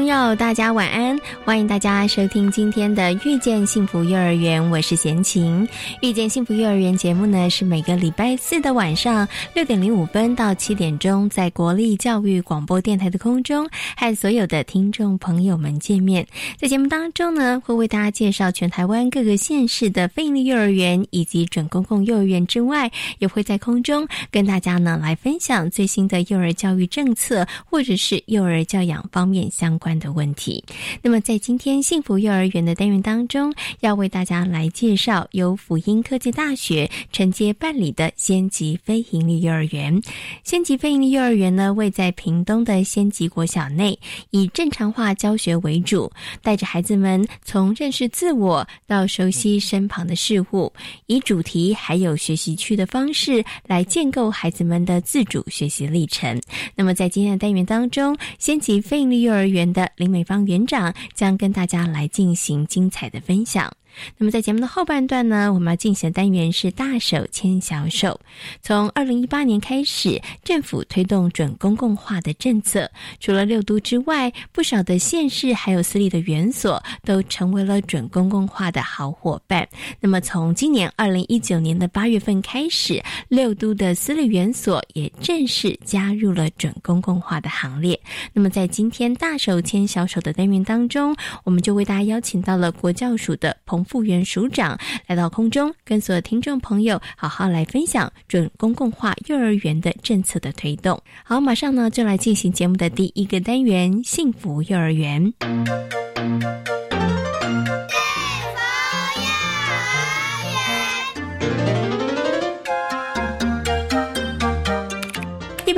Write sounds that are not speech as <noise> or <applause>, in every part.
朋友，大家晚安！欢迎大家收听今天的《遇见幸福幼儿园》，我是贤琴。《遇见幸福幼儿园》节目呢，是每个礼拜四的晚上六点零五分到七点钟，在国立教育广播电台的空中和所有的听众朋友们见面。在节目当中呢，会为大家介绍全台湾各个县市的非营利幼儿园以及准公共幼儿园之外，也会在空中跟大家呢来分享最新的幼儿教育政策，或者是幼儿教养方面相。关的问题。那么，在今天幸福幼儿园的单元当中，要为大家来介绍由辅英科技大学承接办理的先级非营利幼儿园。先级非营利幼儿园呢，位在屏东的仙级国小内，以正常化教学为主，带着孩子们从认识自我到熟悉身旁的事物，以主题还有学习区的方式来建构孩子们的自主学习历程。那么，在今天的单元当中，先级非营利幼儿园。的林美芳园长将跟大家来进行精彩的分享。那么在节目的后半段呢，我们要进行的单元是大手牵小手。从二零一八年开始，政府推动准公共化的政策，除了六都之外，不少的县市还有私立的园所都成为了准公共化的好伙伴。那么从今年二零一九年的八月份开始，六都的私立园所也正式加入了准公共化的行列。那么在今天大手牵小手的单元当中，我们就为大家邀请到了国教署的彭。复原署长来到空中，跟所有听众朋友好好来分享准公共化幼儿园的政策的推动。好，马上呢就来进行节目的第一个单元——幸福幼儿园。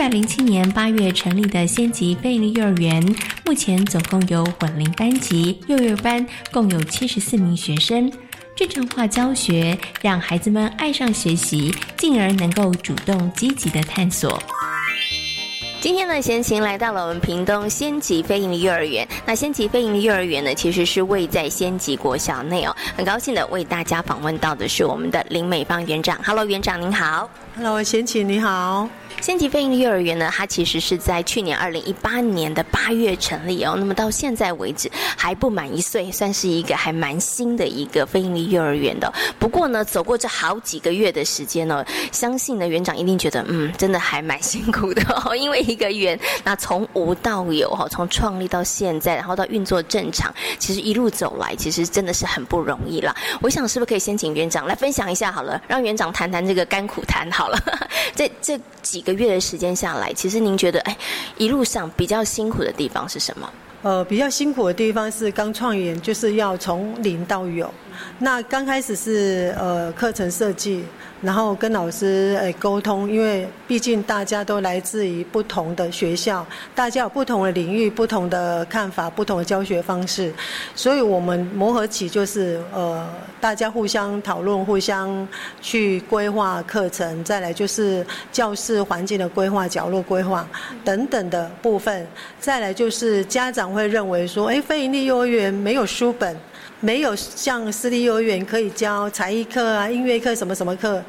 百零七年八月成立的仙级贝利幼儿园，目前总共有混龄班级、幼幼班，共有七十四名学生。正常化教学让孩子们爱上学习，进而能够主动积极的探索。今天呢，贤琴来到了我们屏东仙吉飞营的幼儿园。那仙吉飞营的幼儿园呢，其实是位在仙吉国小内哦。很高兴的为大家访问到的是我们的林美芳园长。Hello，园长您好。Hello，贤琴你好。仙吉飞鹰幼儿园呢，它其实是在去年二零一八年的八月成立哦。那么到现在为止还不满一岁，算是一个还蛮新的一个飞鹰幼儿园的。不过呢，走过这好几个月的时间呢，相信呢园长一定觉得，嗯，真的还蛮辛苦的哦。因为一个园，那从无到有哈，从创立到现在，然后到运作正常，其实一路走来，其实真的是很不容易啦。我想是不是可以先请园长来分享一下好了，让园长谈谈这个甘苦谈好了。<laughs> 这这几一个。月的时间下来，其实您觉得，哎，一路上比较辛苦的地方是什么？呃，比较辛苦的地方是刚创业，就是要从零到有。那刚开始是呃课程设计。然后跟老师诶沟通，因为毕竟大家都来自于不同的学校，大家有不同的领域、不同的看法、不同的教学方式，所以我们磨合起就是呃大家互相讨论、互相去规划课程，再来就是教室环境的规划、角落规划等等的部分，再来就是家长会认为说，哎，非营利幼儿园没有书本。没有像私立幼儿园可以教才艺课啊、音乐课什么什么课，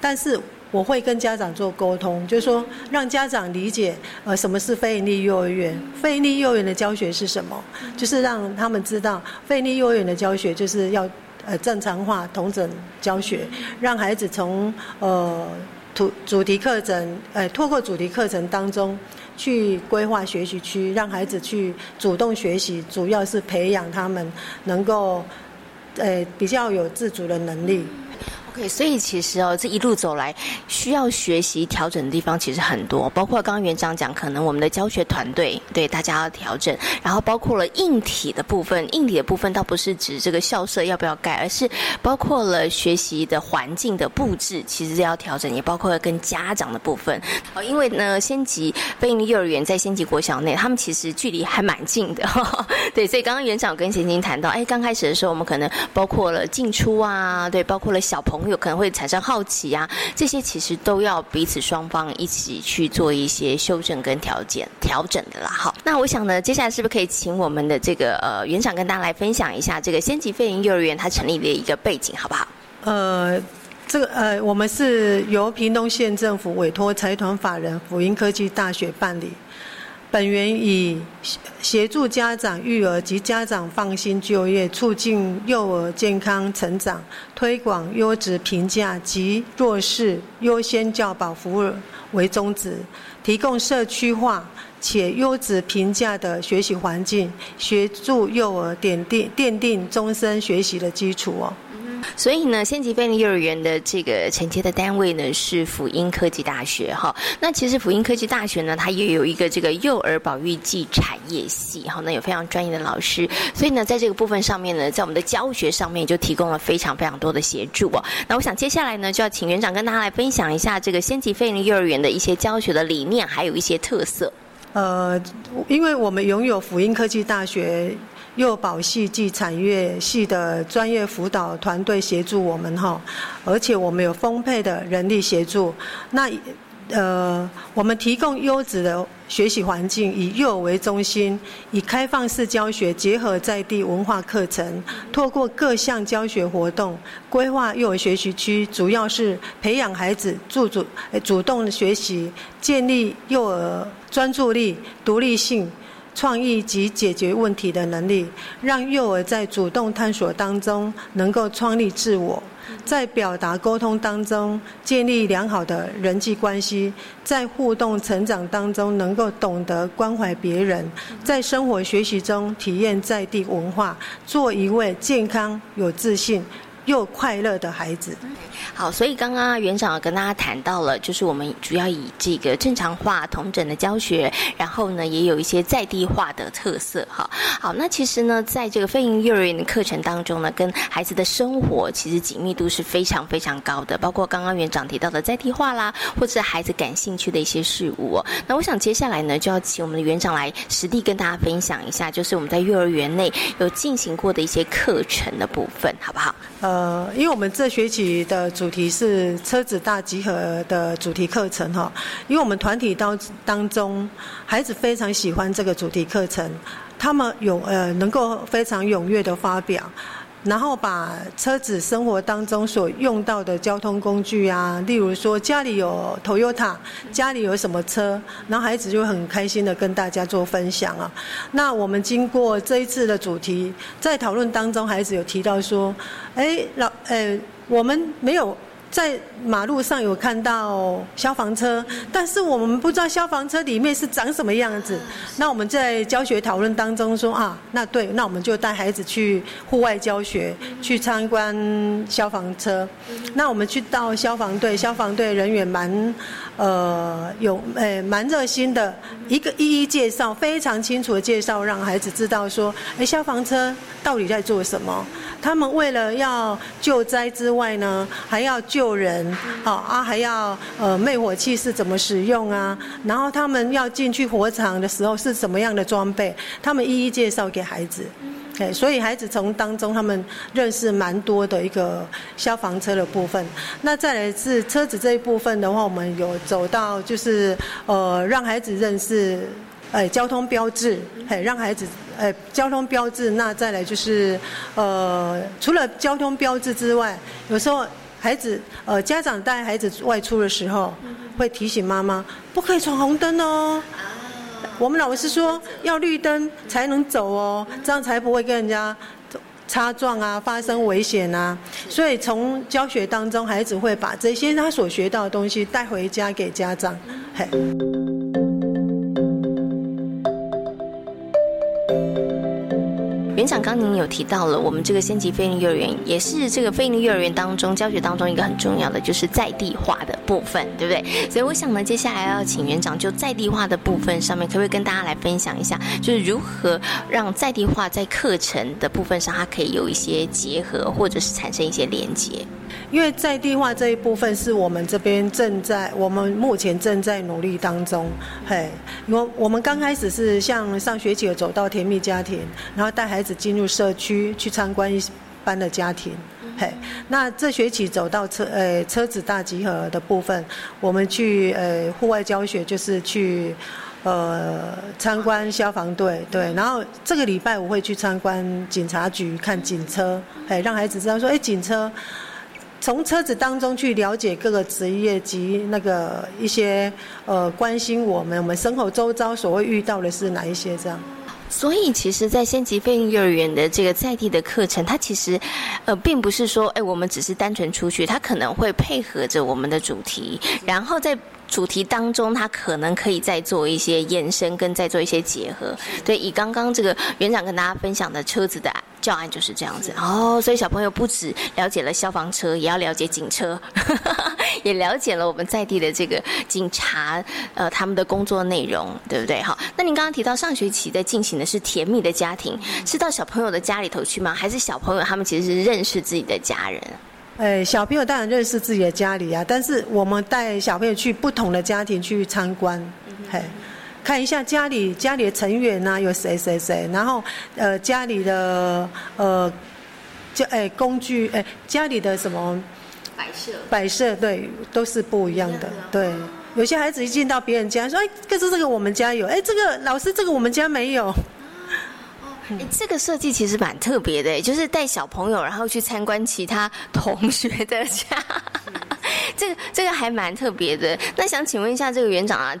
但是我会跟家长做沟通，就是说让家长理解呃什么是非营利幼儿园，非营利幼儿园的教学是什么，就是让他们知道非营利幼儿园的教学就是要呃正常化、同整教学，让孩子从呃主主题课程呃透过主题课程当中。去规划学习区，让孩子去主动学习，主要是培养他们能够，呃，比较有自主的能力。对所以其实哦，这一路走来需要学习调整的地方其实很多，包括刚刚园长讲，可能我们的教学团队对大家要调整，然后包括了硬体的部分，硬体的部分倒不是指这个校舍要不要盖，而是包括了学习的环境的布置，其实要调整，也包括了跟家长的部分。哦，因为呢，先级非营利幼儿园在先级国小内，他们其实距离还蛮近的，<laughs> 对，所以刚刚园长跟贤琴谈到，哎，刚开始的时候我们可能包括了进出啊，对，包括了小朋友有可能会产生好奇啊，这些其实都要彼此双方一起去做一些修正跟调整调整的啦。好，那我想呢，接下来是不是可以请我们的这个呃园长跟大家来分享一下这个先级飞营幼儿园它成立的一个背景，好不好？呃，这个呃，我们是由屏东县政府委托财团法人辅英科技大学办理。本园以协助家长育儿及家长放心就业、促进幼儿健康成长、推广优质评价及弱势优先教保服务为宗旨，提供社区化且优质评价的学习环境，协助幼儿奠定奠定终身学习的基础哦。所以呢，先级飞林幼儿园的这个承接的单位呢是辅英科技大学哈。那其实辅英科技大学呢，它也有一个这个幼儿保育暨产业系哈，那有非常专业的老师。所以呢，在这个部分上面呢，在我们的教学上面就提供了非常非常多的协助哦。那我想接下来呢，就要请园长跟大家来分享一下这个先级飞林幼儿园的一些教学的理念，还有一些特色。呃，因为我们拥有辅英科技大学。幼保系暨产业系的专业辅导团队协助我们哈，而且我们有丰沛的人力协助。那呃，我们提供优质的学习环境，以幼儿为中心，以开放式教学结合在地文化课程，透过各项教学活动，规划幼儿学习区，主要是培养孩子自主主动学习，建立幼儿专注力、独立性。创意及解决问题的能力，让幼儿在主动探索当中能够创立自我，在表达沟通当中建立良好的人际关系，在互动成长当中能够懂得关怀别人，在生活学习中体验在地文化，做一位健康有自信。又快乐的孩子。好，所以刚刚园长跟大家谈到了，就是我们主要以这个正常化、同整的教学，然后呢，也有一些在地化的特色。哈，好，那其实呢，在这个飞行幼儿园的课程当中呢，跟孩子的生活其实紧密度是非常非常高的，包括刚刚园长提到的在地化啦，或者是孩子感兴趣的一些事物。哦那我想接下来呢，就要请我们的园长来实地跟大家分享一下，就是我们在幼儿园内有进行过的一些课程的部分，好不好？呃，呃因为我们这学期的主题是车子大集合的主题课程哈，因为我们团体当当中，孩子非常喜欢这个主题课程，他们有呃能够非常踊跃的发表。然后把车子生活当中所用到的交通工具啊，例如说家里有 Toyota，家里有什么车，然后孩子就很开心的跟大家做分享啊。那我们经过这一次的主题，在讨论当中，孩子有提到说，哎，老，呃，我们没有。在马路上有看到消防车，但是我们不知道消防车里面是长什么样子。那我们在教学讨论当中说啊，那对，那我们就带孩子去户外教学，去参观消防车。那我们去到消防队，消防队人员蛮呃有诶蛮热心的，一个一一介绍，非常清楚的介绍，让孩子知道说，哎，消防车到底在做什么。他们为了要救灾之外呢，还要救人，好啊，还要呃灭火器是怎么使用啊？然后他们要进去火场的时候是什么样的装备？他们一一介绍给孩子，哎，所以孩子从当中他们认识蛮多的一个消防车的部分。那再来是车子这一部分的话，我们有走到就是呃让孩子认识。哎，交通标志，嘿，让孩子，哎，交通标志，那再来就是，呃，除了交通标志之外，有时候孩子，呃，家长带孩子外出的时候，会提醒妈妈，不可以闯红灯哦。我们老师说，要绿灯才能走哦，这样才不会跟人家擦撞啊，发生危险啊。所以从教学当中，孩子会把这些他所学到的东西带回家给家长，嘿。园长刚您有提到了，我们这个先级非营幼儿园也是这个非营幼儿园当中教学当中一个很重要的，就是在地化的部分，对不对？所以我想呢，接下来要请园长就在地化的部分上面，可不可以跟大家来分享一下，就是如何让在地化在课程的部分上，它可以有一些结合，或者是产生一些连接。因为在地化这一部分是我们这边正在，我们目前正在努力当中。嘿，我我们刚开始是像上学期走到甜蜜家庭，然后带孩子进入社区去参观一般的家庭。嘿，那这学期走到车呃车子大集合的部分，我们去呃户外教学，就是去呃参观消防队，对，然后这个礼拜我会去参观警察局看警车，嘿，让孩子知道说，哎，警车。从车子当中去了解各个职业及那个一些呃关心我们我们生活周遭所会遇到的是哪一些这样？所以其实，在先级飞行幼儿园的这个在地的课程，它其实呃并不是说哎我们只是单纯出去，它可能会配合着我们的主题，然后在。主题当中，他可能可以再做一些延伸，跟再做一些结合。对，以刚刚这个园长跟大家分享的车子的教案就是这样子哦。所以小朋友不止了解了消防车，也要了解警车，<laughs> 也了解了我们在地的这个警察呃他们的工作内容，对不对？好，那您刚刚提到上学期在进行的是甜蜜的家庭，是到小朋友的家里头去吗？还是小朋友他们其实是认识自己的家人？哎，小朋友当然认识自己的家里啊，但是我们带小朋友去不同的家庭去参观，嘿，看一下家里家里的成员呐，有谁谁谁，然后呃家里的呃，就哎工具哎家里的什么摆设。摆设对都是不一样的，对，有些孩子一进到别人家说哎，可是这个我们家有，哎这个老师这个我们家没有。这个设计其实蛮特别的，就是带小朋友然后去参观其他同学的家，<laughs> 这个这个还蛮特别的。那想请问一下这个园长啊，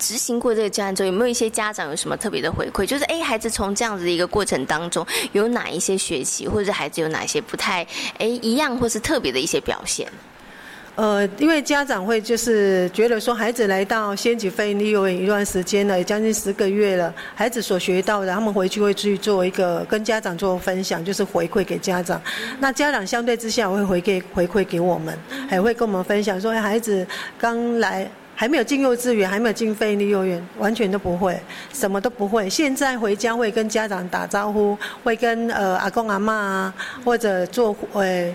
执行过这个教案之后，有没有一些家长有什么特别的回馈？就是哎，孩子从这样子的一个过程当中，有哪一些学习，或者孩子有哪些不太哎一样或是特别的一些表现？呃，因为家长会就是觉得说，孩子来到先级非利幼儿园一段时间了，也将近十个月了，孩子所学到的，他们回去会去做一个跟家长做分享，就是回馈给家长。那家长相对之下会回给回馈给我们，还会跟我们分享说，孩子刚来还没有进幼稚园，还没有进非利幼儿园，完全都不会，什么都不会。现在回家会跟家长打招呼，会跟呃阿公阿妈啊，或者做呃。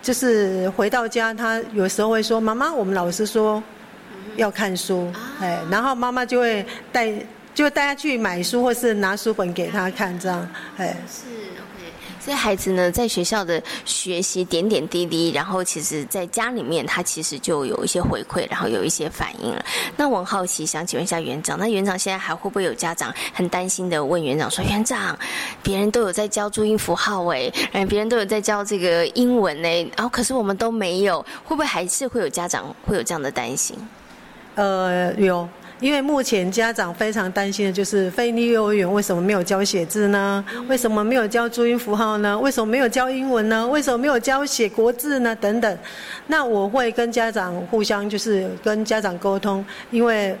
就是回到家，他有时候会说：“妈妈，我们老师说要看书。”哎，然后妈妈就会带，就带他去买书，或是拿书本给他看，这样，哎。所以孩子呢，在学校的学习点点滴滴，然后其实在家里面，他其实就有一些回馈，然后有一些反应了。那我很好奇，想请问一下园长，那园长现在还会不会有家长很担心的问园长说：“园长，别人都有在教注音符号哎，哎，别人都有在教这个英文呢，然后可是我们都没有，会不会还是会有家长会有这样的担心？”呃，有。因为目前家长非常担心的就是非立幼儿园为什么没有教写字呢？为什么没有教注音符号呢？为什么没有教英文呢？为什么没有教写国字呢？等等，那我会跟家长互相就是跟家长沟通，因为。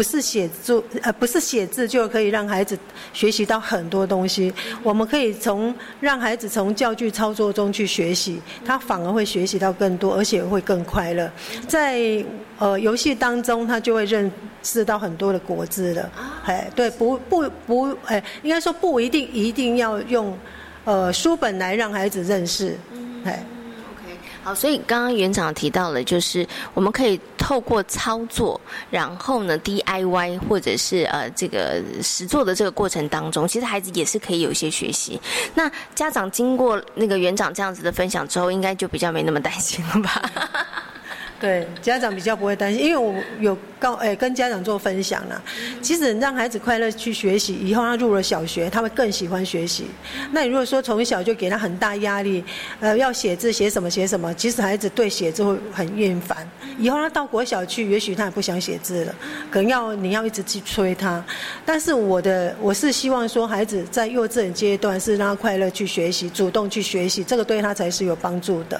不是写字，呃，不是写字就可以让孩子学习到很多东西。我们可以从让孩子从教具操作中去学习，他反而会学习到更多，而且会更快乐。在呃游戏当中，他就会认识到很多的国字了。哎，对，不不不，哎，应该说不一定一定要用呃书本来让孩子认识，哎。好，所以刚刚园长提到了，就是我们可以透过操作，然后呢 DIY 或者是呃这个实做的这个过程当中，其实孩子也是可以有一些学习。那家长经过那个园长这样子的分享之后，应该就比较没那么担心了吧？<laughs> <laughs> <laughs> 对，家长比较不会担心，因为我有告诶跟家长做分享了。其实让孩子快乐去学习，以后他入了小学，他会更喜欢学习。那你如果说从小就给他很大压力，呃，要写字写什么写什么，其实孩子对写字会很厌烦。以后他到国小去，也许他也不想写字了，可能要你要一直去催他。但是我的我是希望说，孩子在幼稚园阶段是让他快乐去学习，主动去学习，这个对他才是有帮助的。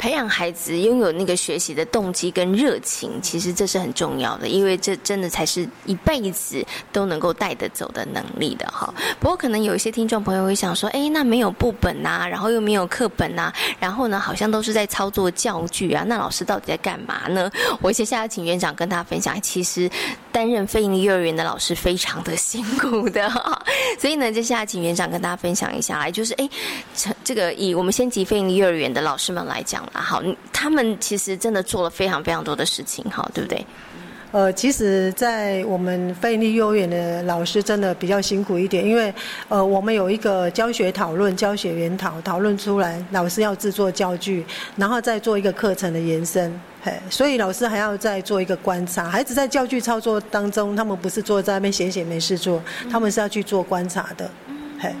培养孩子拥有那个学习的动机跟热情，其实这是很重要的，因为这真的才是一辈子都能够带得走的能力的哈。不过可能有一些听众朋友会想说，哎，那没有部本呐，然后又没有课本呐，然后呢，好像都是在操作教具啊，那老师到底在干嘛呢？我接下来请园长跟大家分享，其实担任非营利幼儿园的老师非常的辛苦的，<laughs> 所以呢，接下来请园长跟大家分享一下，来就是哎，这个以我们先级非营利幼儿园的老师们来讲了，好，他们其实真的做了非常非常多的事情，哈，对不对？呃，其实，在我们费力幼儿园的老师真的比较辛苦一点，因为呃，我们有一个教学讨论、教学研讨，讨论出来，老师要制作教具，然后再做一个课程的延伸，嘿，所以老师还要再做一个观察。孩子在教具操作当中，他们不是坐在那边闲闲没事做，他们是要去做观察的，嘿。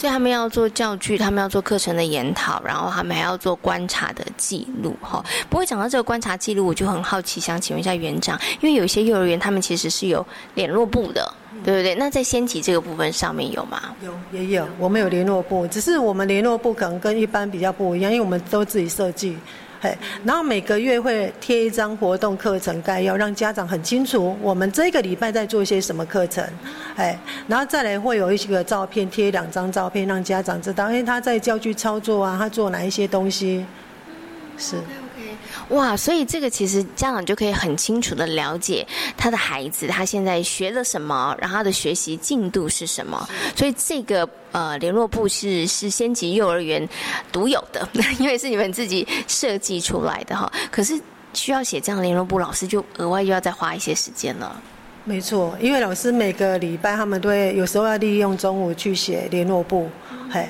所以他们要做教具，他们要做课程的研讨，然后他们还要做观察的记录，哈。不过讲到这个观察记录，我就很好奇，想请问一下园长，因为有一些幼儿园他们其实是有联络部的，对不对？那在先级这个部分上面有吗？有，也有，我们有联络部，只是我们联络部可能跟一般比较不一样，因为我们都自己设计。嘿，然后每个月会贴一张活动课程概要，让家长很清楚我们这个礼拜在做些什么课程，哎，然后再来会有一些个照片，贴两张照片，让家长知道，哎，他在教具操作啊，他做哪一些东西，是。哇，所以这个其实家长就可以很清楚的了解他的孩子他现在学了什么，然后他的学习进度是什么。所以这个呃联络部是是先级幼儿园独有的，<laughs> 因为是你们自己设计出来的哈。可是需要写这样联络部，老师就额外又要再花一些时间了。没错，因为老师每个礼拜他们都会有时候要利用中午去写联络部，嘿。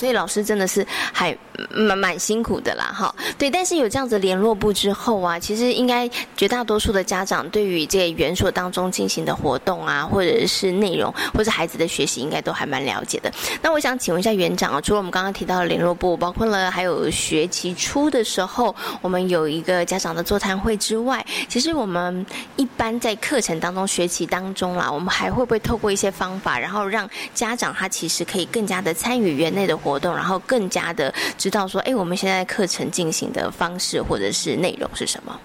所以老师真的是还蛮蛮辛苦的啦，哈，对。但是有这样子联络部之后啊，其实应该绝大多数的家长对于这个园所当中进行的活动啊，或者是内容，或者孩子的学习，应该都还蛮了解的。那我想请问一下园长啊，除了我们刚刚提到的联络部，包括了还有学期初的时候，我们有一个家长的座谈会之外，其实我们一般在课程当中、学习当中啦，我们还会不会透过一些方法，然后让家长他其实可以更加的参与园内的活。活动，然后更加的知道说，哎，我们现在课程进行的方式或者是内容是什么？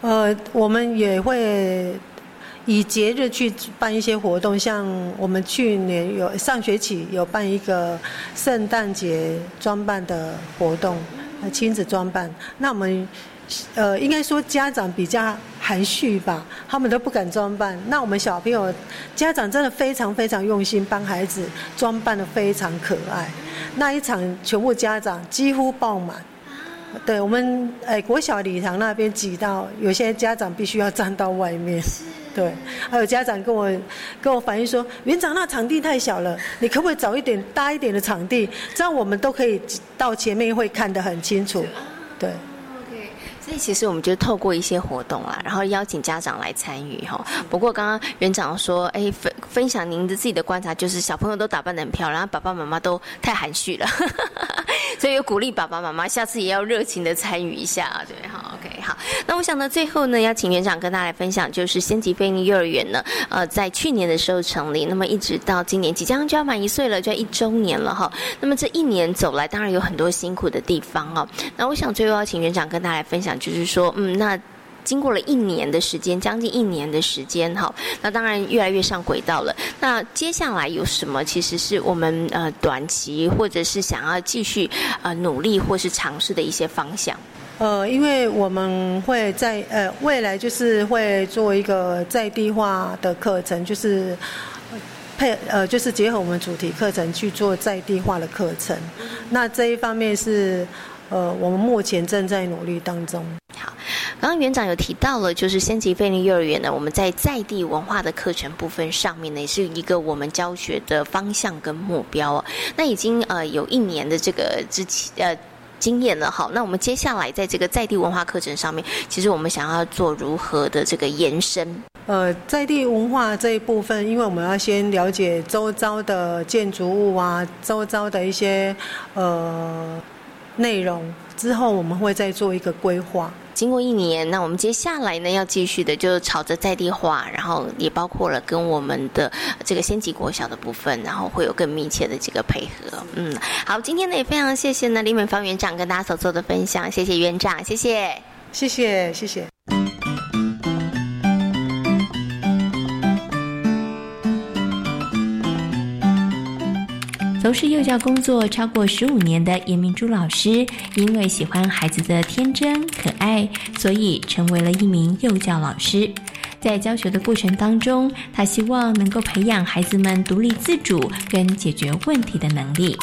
呃，我们也会以节日去办一些活动，像我们去年有上学期有办一个圣诞节装扮的活动，亲子装扮。那我们。呃，应该说家长比较含蓄吧，他们都不敢装扮。那我们小朋友家长真的非常非常用心，帮孩子装扮的非常可爱。那一场全部家长几乎爆满，对我们哎国小礼堂那边挤到有些家长必须要站到外面，对。还有家长跟我跟我反映说，园长那场地太小了，你可不可以找一点大一点的场地，这样我们都可以到前面会看得很清楚，对。所以其实我们就透过一些活动啦，然后邀请家长来参与哈。不过刚刚园长说，哎，分分享您的自己的观察，就是小朋友都打扮的很漂亮，爸爸妈妈都太含蓄了，<laughs> 所以有鼓励爸爸妈妈下次也要热情的参与一下，对，好，OK，好。那我想呢，最后呢，要请园长跟大家来分享，就是先级菲尼幼儿园呢，呃，在去年的时候成立，那么一直到今年即将就要满一岁了，就要一周年了哈。那么这一年走来，当然有很多辛苦的地方哦。那我想最后要请园长跟大家来分享。就是说，嗯，那经过了一年的时间，将近一年的时间，哈，那当然越来越上轨道了。那接下来有什么？其实是我们呃短期或者是想要继续呃努力或是尝试的一些方向。呃，因为我们会在呃未来就是会做一个在地化的课程，就是配呃就是结合我们主题课程去做在地化的课程。那这一方面是。呃，我们目前正在努力当中。好，刚刚园长有提到了，就是先级菲利幼儿园呢，我们在在地文化的课程部分上面呢，也是一个我们教学的方向跟目标哦。那已经呃有一年的这个之前呃经验了，好，那我们接下来在这个在地文化课程上面，其实我们想要做如何的这个延伸？呃，在地文化这一部分，因为我们要先了解周遭的建筑物啊，周遭的一些呃。内容之后我们会再做一个规划，经过一年，那我们接下来呢要继续的就朝着在地化，然后也包括了跟我们的这个先级国小的部分，然后会有更密切的这个配合。嗯，好，今天呢也非常谢谢呢李美芳园长跟大家所做的分享，谢谢园长，谢谢，谢谢，谢谢。从事幼教工作超过十五年的严明珠老师，因为喜欢孩子的天真可爱，所以成为了一名幼教老师。在教学的过程当中，他希望能够培养孩子们独立自主跟解决问题的能力。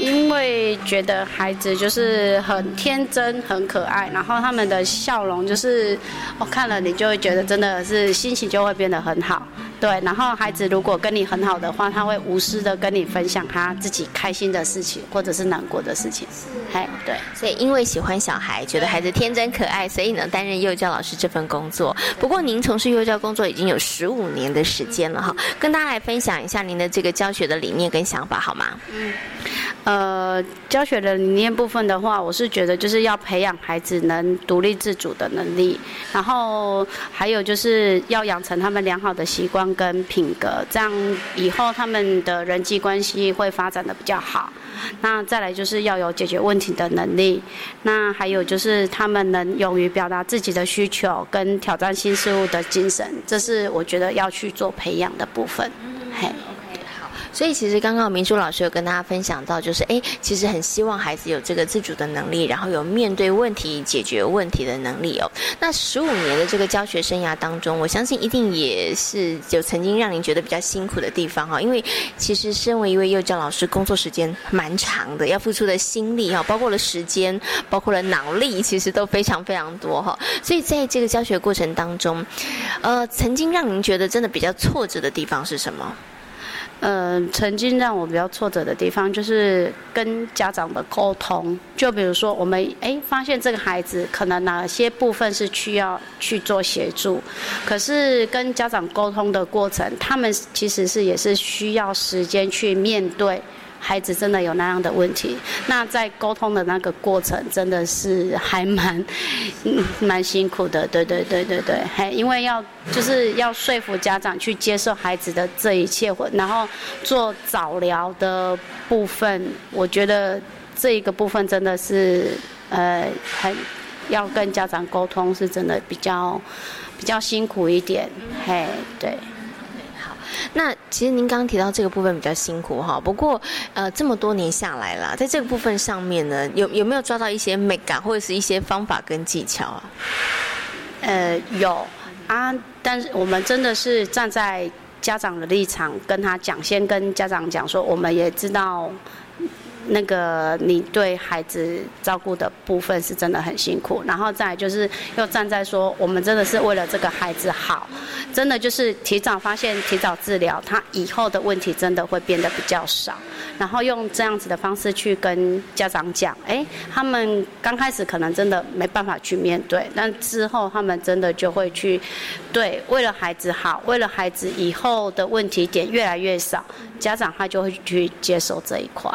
因为觉得孩子就是很天真、很可爱，然后他们的笑容就是我看了你就会觉得真的是心情就会变得很好。对，然后孩子如果跟你很好的话，他会无私的跟你分享他自己开心的事情或者是难过的事情。是，哎，对。所以因为喜欢小孩，觉得孩子天真可爱，所以呢担任幼教老师这份工作。不过您从事幼教工作已经有十五年的时间了哈，跟大家来分享一下您的这个教学的理念跟想法好吗？嗯。呃，教学的理念部分的话，我是觉得就是要培养孩子能独立自主的能力，然后还有就是要养成他们良好的习惯跟品格，这样以后他们的人际关系会发展的比较好。那再来就是要有解决问题的能力，那还有就是他们能勇于表达自己的需求跟挑战新事物的精神，这是我觉得要去做培养的部分。嘿。所以其实刚刚明珠老师有跟大家分享到，就是哎，其实很希望孩子有这个自主的能力，然后有面对问题、解决问题的能力哦。那十五年的这个教学生涯当中，我相信一定也是有曾经让您觉得比较辛苦的地方哈。因为其实身为一位幼教老师，工作时间蛮长的，要付出的心力哈，包括了时间，包括了脑力，其实都非常非常多哈。所以在这个教学过程当中，呃，曾经让您觉得真的比较挫折的地方是什么？嗯，曾经让我比较挫折的地方就是跟家长的沟通。就比如说，我们哎发现这个孩子可能哪些部分是需要去做协助，可是跟家长沟通的过程，他们其实是也是需要时间去面对。孩子真的有那样的问题，那在沟通的那个过程真的是还蛮蛮辛苦的，对对对对对，还 <laughs> 因为要就是要说服家长去接受孩子的这一切，然后做早疗的部分，我觉得这一个部分真的是呃很要跟家长沟通，是真的比较比较辛苦一点，嘿，对。那其实您刚刚提到这个部分比较辛苦哈，不过呃这么多年下来了，在这个部分上面呢，有有没有抓到一些美感或者是一些方法跟技巧啊？呃有啊，但是我们真的是站在家长的立场跟他讲，先跟家长讲说，我们也知道。那个你对孩子照顾的部分是真的很辛苦，然后再就是又站在说我们真的是为了这个孩子好，真的就是提早发现、提早治疗，他以后的问题真的会变得比较少。然后用这样子的方式去跟家长讲，哎，他们刚开始可能真的没办法去面对，但之后他们真的就会去，对，为了孩子好，为了孩子以后的问题点越来越少，家长他就会去接受这一块。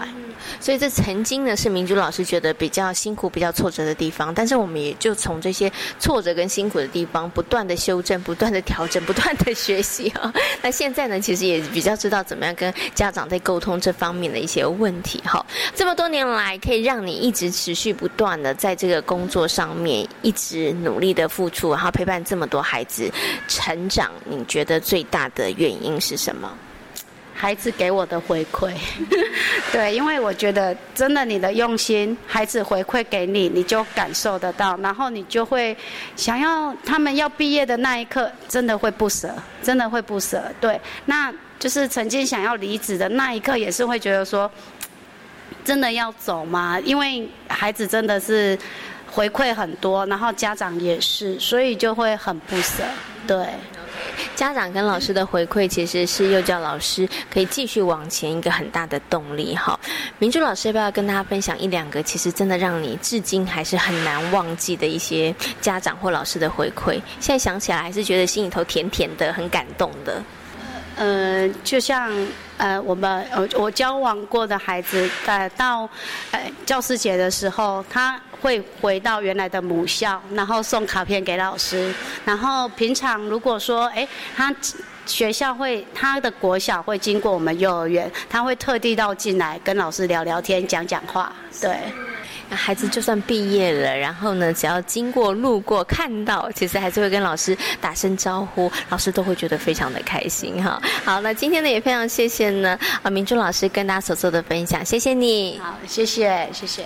所以这曾经呢是明珠老师觉得比较辛苦、比较挫折的地方，但是我们也就从这些挫折跟辛苦的地方不断的修正、不断的调整、不断的学习啊。<laughs> 那现在呢，其实也比较知道怎么样跟家长在沟通这方面的一些问题哈。这么多年来，可以让你一直持续不断的在这个工作上面一直努力的付出，然后陪伴这么多孩子成长，你觉得最大的原因是什么？孩子给我的回馈，<laughs> 对，因为我觉得真的你的用心，孩子回馈给你，你就感受得到，然后你就会想要他们要毕业的那一刻，真的会不舍，真的会不舍。对，那就是曾经想要离职的那一刻，也是会觉得说，真的要走吗？因为孩子真的是回馈很多，然后家长也是，所以就会很不舍，对。<laughs> 家长跟老师的回馈，其实是幼教老师可以继续往前一个很大的动力。哈，明珠老师要不要跟大家分享一两个，其实真的让你至今还是很难忘记的一些家长或老师的回馈？现在想起来还是觉得心里头甜甜的，很感动的。呃，就像呃，我们呃，我交往过的孩子，呃，到呃教师节的时候，他会回到原来的母校，然后送卡片给老师。然后平常如果说，哎，他学校会他的国小会经过我们幼儿园，他会特地到进来跟老师聊聊天、讲讲话，对。孩子就算毕业了，然后呢，只要经过、路过、看到，其实还是会跟老师打声招呼，老师都会觉得非常的开心哈。好，那今天呢也非常谢谢呢啊明珠老师跟大家所做的分享，谢谢你。好，谢谢，谢谢。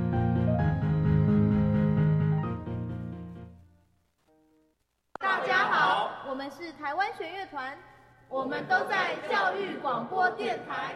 台湾弦乐团，我们都在教育广播电台。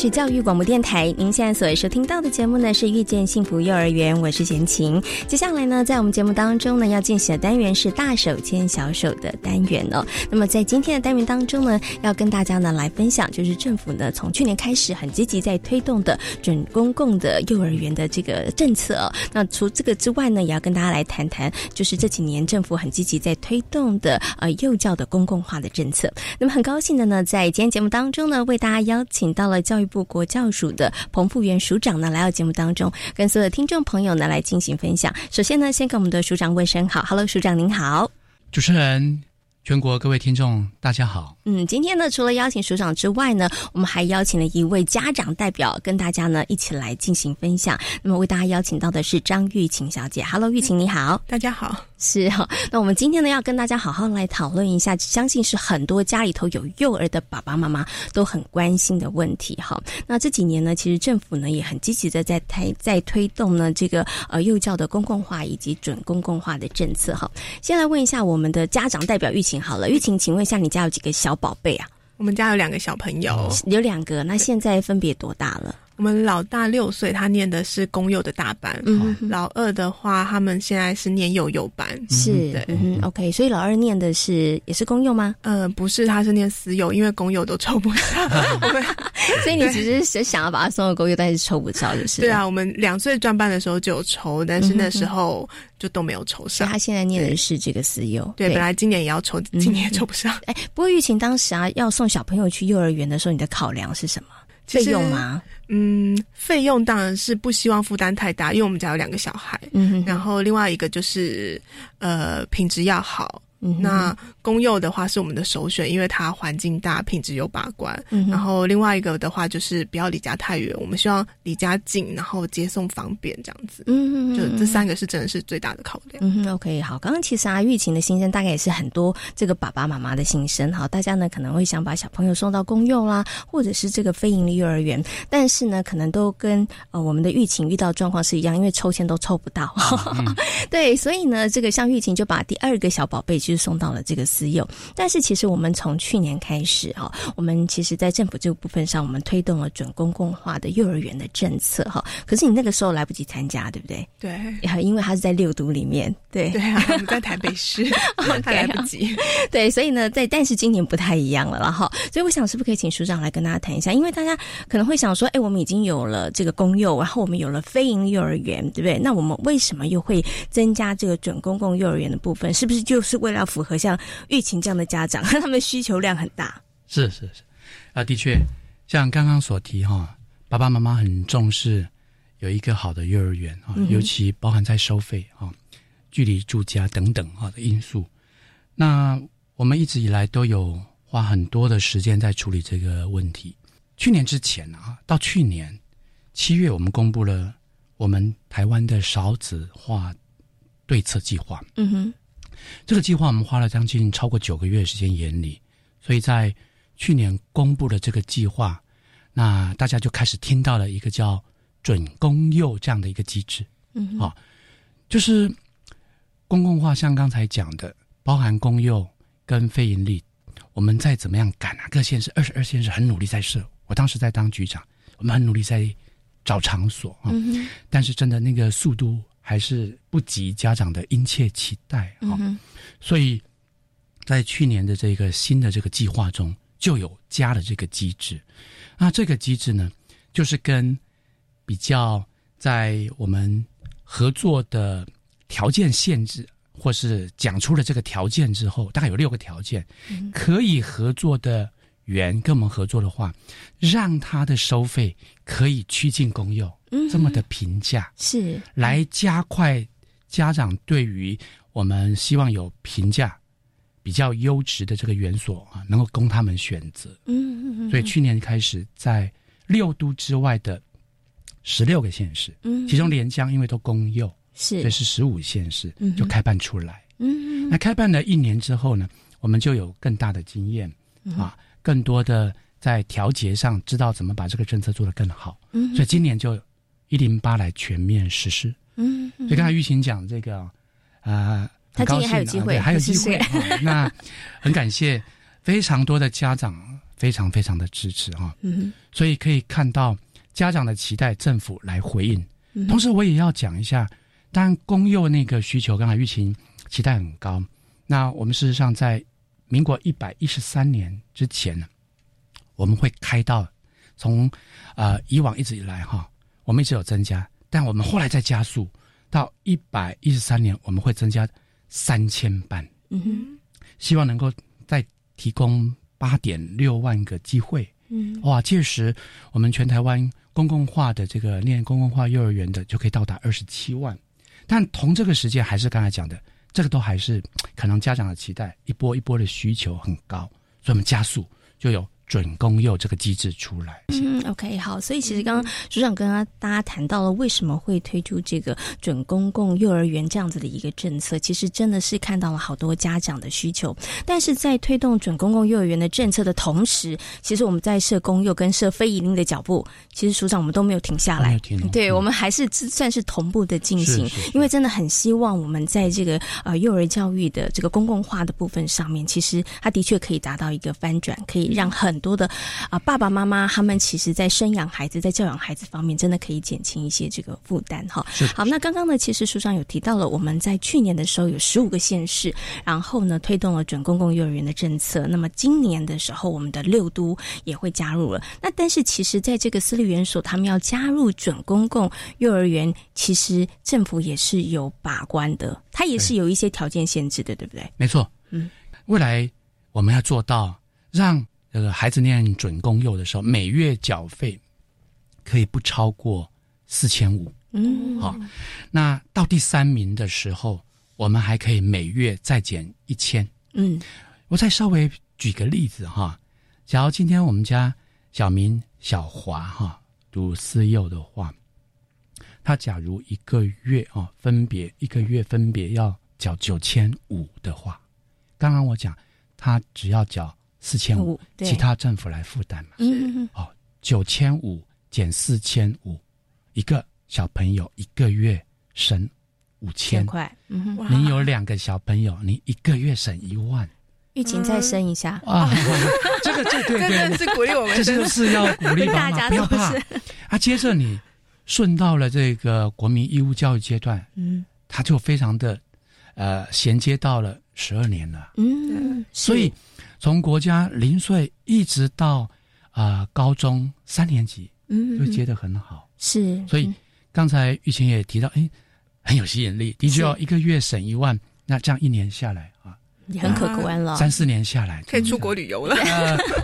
是教育广播电台，您现在所收听到的节目呢是遇见幸福幼儿园，我是贤琴。接下来呢，在我们节目当中呢，要进行的单元是大手牵小手的单元哦。那么在今天的单元当中呢，要跟大家呢来分享，就是政府呢从去年开始很积极在推动的准公共的幼儿园的这个政策。那除这个之外呢，也要跟大家来谈谈，就是这几年政府很积极在推动的呃幼教的公共化的政策。那么很高兴的呢，在今天节目当中呢，为大家邀请到了教育部国教署的彭富元署长呢，来到节目当中，跟所有的听众朋友呢来进行分享。首先呢，先跟我们的署长问声好，Hello，署长您好，主持人。全国各位听众，大家好。嗯，今天呢，除了邀请署长之外呢，我们还邀请了一位家长代表，跟大家呢一起来进行分享。那么为大家邀请到的是张玉琴小姐。Hello，玉琴你好，大家好。是哈，<laughs> 那我们今天呢要跟大家好好来讨论一下，相信是很多家里头有幼儿的爸爸妈妈都很关心的问题哈。那这几年呢，其实政府呢也很积极的在推在推动呢这个呃幼教的公共化以及准公共化的政策哈。先来问一下我们的家长代表玉琴。好了，玉琴，请问一下，你家有几个小宝贝啊？我们家有两个小朋友，有两个，那现在分别多大了？我们老大六岁，他念的是公幼的大班。嗯，老二的话，他们现在是念幼幼班。是，嗯，OK。所以老二念的是也是公幼吗？呃，不是，他是念私幼，因为公幼都抽不上。<laughs> <laughs> 所以你只是想想要把他送到公幼，但是抽不着，就是。对啊，我们两岁转班的时候就有抽，但是那时候就都没有抽上。他现在念的是这个私幼。对，本来今年也要抽，今年也抽不上。哎，不过玉琴当时啊，要送小朋友去幼儿园的时候，你的考量是什么？费用吗？嗯，费用当然是不希望负担太大，因为我们家有两个小孩。嗯，然后另外一个就是，呃，品质要好。那公幼的话是我们的首选，因为它环境大、品质有把关。嗯然后另外一个的话就是不要离家太远，我们希望离家近，然后接送方便这样子。嗯嗯，就这三个是真的是最大的考量。嗯哼，OK，好。刚刚其实啊，玉琴的心声大概也是很多这个爸爸妈妈的心声。好，大家呢可能会想把小朋友送到公幼啦，或者是这个非营利幼儿园，但是呢可能都跟呃我们的玉琴遇到状况是一样，因为抽签都抽不到。<laughs> 对，所以呢这个像玉琴就把第二个小宝贝。就是送到了这个私幼，但是其实我们从去年开始哈，我们其实在政府这个部分上，我们推动了准公共化的幼儿园的政策哈。可是你那个时候来不及参加，对不对？对，<laughs> 因为他是在六都里面，对对啊，我们在台北市，<laughs> <laughs> 他来不及。对，所以呢，在但是今年不太一样了了哈。所以我想，是不是可以请署长来跟大家谈一下？因为大家可能会想说，哎，我们已经有了这个公幼，然后我们有了非营幼儿园，对不对？那我们为什么又会增加这个准公共幼儿园的部分？是不是就是为了？要符合像玉琴这样的家长，<laughs> 他们需求量很大。是是是，啊，的确，像刚刚所提哈，爸爸妈妈很重视有一个好的幼儿园啊，尤其包含在收费啊、距离住家等等啊的因素。那我们一直以来都有花很多的时间在处理这个问题。去年之前啊，到去年七月，我们公布了我们台湾的少子化对策计划。嗯哼。这个计划我们花了将近超过九个月时间研拟，所以在去年公布了这个计划，那大家就开始听到了一个叫“准公幼”这样的一个机制，嗯，啊，就是公共化，像刚才讲的，包含公幼跟非盈利，我们再怎么样赶啊，各县市二十二县市很努力在设，我当时在当局长，我们很努力在找场所啊，但是真的那个速度。还是不及家长的殷切期待啊，所以，在去年的这个新的这个计划中，就有加了这个机制。那这个机制呢，就是跟比较在我们合作的条件限制，或是讲出了这个条件之后，大概有六个条件，可以合作的园跟我们合作的话，让他的收费可以趋近公有。这么的平价。是。来加快家长对于我们希望有平价比较优质的这个园所啊，能够供他们选择。嗯嗯所以去年开始在六都之外的十六个县市，嗯，其中连江因为都公幼，是。所以是十五县市就开办出来。嗯，那开办了一年之后呢，我们就有更大的经验啊，更多的在调节上知道怎么把这个政策做得更好。嗯，所以今年就。一零八来全面实施，嗯，所以刚才玉琴讲这个，啊，他今年还有机会，还有机会，那很感谢非常多的家长，非常非常的支持哈，嗯，所以可以看到家长的期待，政府来回应。同时，我也要讲一下，当然公幼那个需求，刚才玉琴期待很高。那我们事实上在民国一百一十三年之前呢，我们会开到从呃以往一直以来哈。我们一直有增加，但我们后来再加速到一百一十三年，我们会增加三千班。嗯哼，希望能够再提供八点六万个机会。嗯，哇，届时我们全台湾公共化的这个念公共化幼儿园的就可以到达二十七万。但同这个时间，还是刚才讲的，这个都还是可能家长的期待一波一波的需求很高，所以我们加速就有。准公幼这个机制出来，嗯，OK，好，所以其实刚刚组长跟大家谈到了为什么会推出这个准公共幼儿园这样子的一个政策，其实真的是看到了好多家长的需求。但是在推动准公共幼儿园的政策的同时，其实我们在设公幼跟设非营利的脚步，其实署长我们都没有停下来，对我们还是算是同步的进行，因为真的很希望我们在这个呃幼儿教育的这个公共化的部分上面，其实它的确可以达到一个翻转，可以让很。很多的啊，爸爸妈妈他们其实，在生养孩子、在教养孩子方面，真的可以减轻一些这个负担哈。好，那刚刚呢，其实书上有提到了，我们在去年的时候有十五个县市，然后呢推动了准公共幼儿园的政策。那么今年的时候，我们的六都也会加入了。那但是其实，在这个私立园所，他们要加入准公共幼儿园，其实政府也是有把关的，它也是有一些条件限制的，对不对？没错。嗯，未来我们要做到让。这个孩子念准公幼的时候，每月缴费可以不超过四千五。嗯，好，那到第三名的时候，我们还可以每月再减一千。嗯，我再稍微举个例子哈，假如今天我们家小明、小华哈读私幼的话，他假如一个月啊，分别一个月分别要缴九千五的话，刚刚我讲他只要缴四千五，其他政府来负担嘛。嗯，哦，九千五减四千五，一个小朋友一个月省。五千。块，嗯哼，你有两个小朋友，你一个月省一万。疫情再生一下。啊！<laughs> 这个这对对，是鼓励我们，这就是要鼓励 <laughs> 大家，不要怕。啊！接着你顺到了这个国民义务教育阶段，嗯，他就非常的呃衔接到了十二年了，嗯，所以从国家零岁一直到啊高中三年级，嗯，就接得很好，是。所以刚才玉琴也提到，哎。很有吸引力，的确哦，一个月省一万，那这样一年下来啊，也很可观了。三四年下来，可以出国旅游了，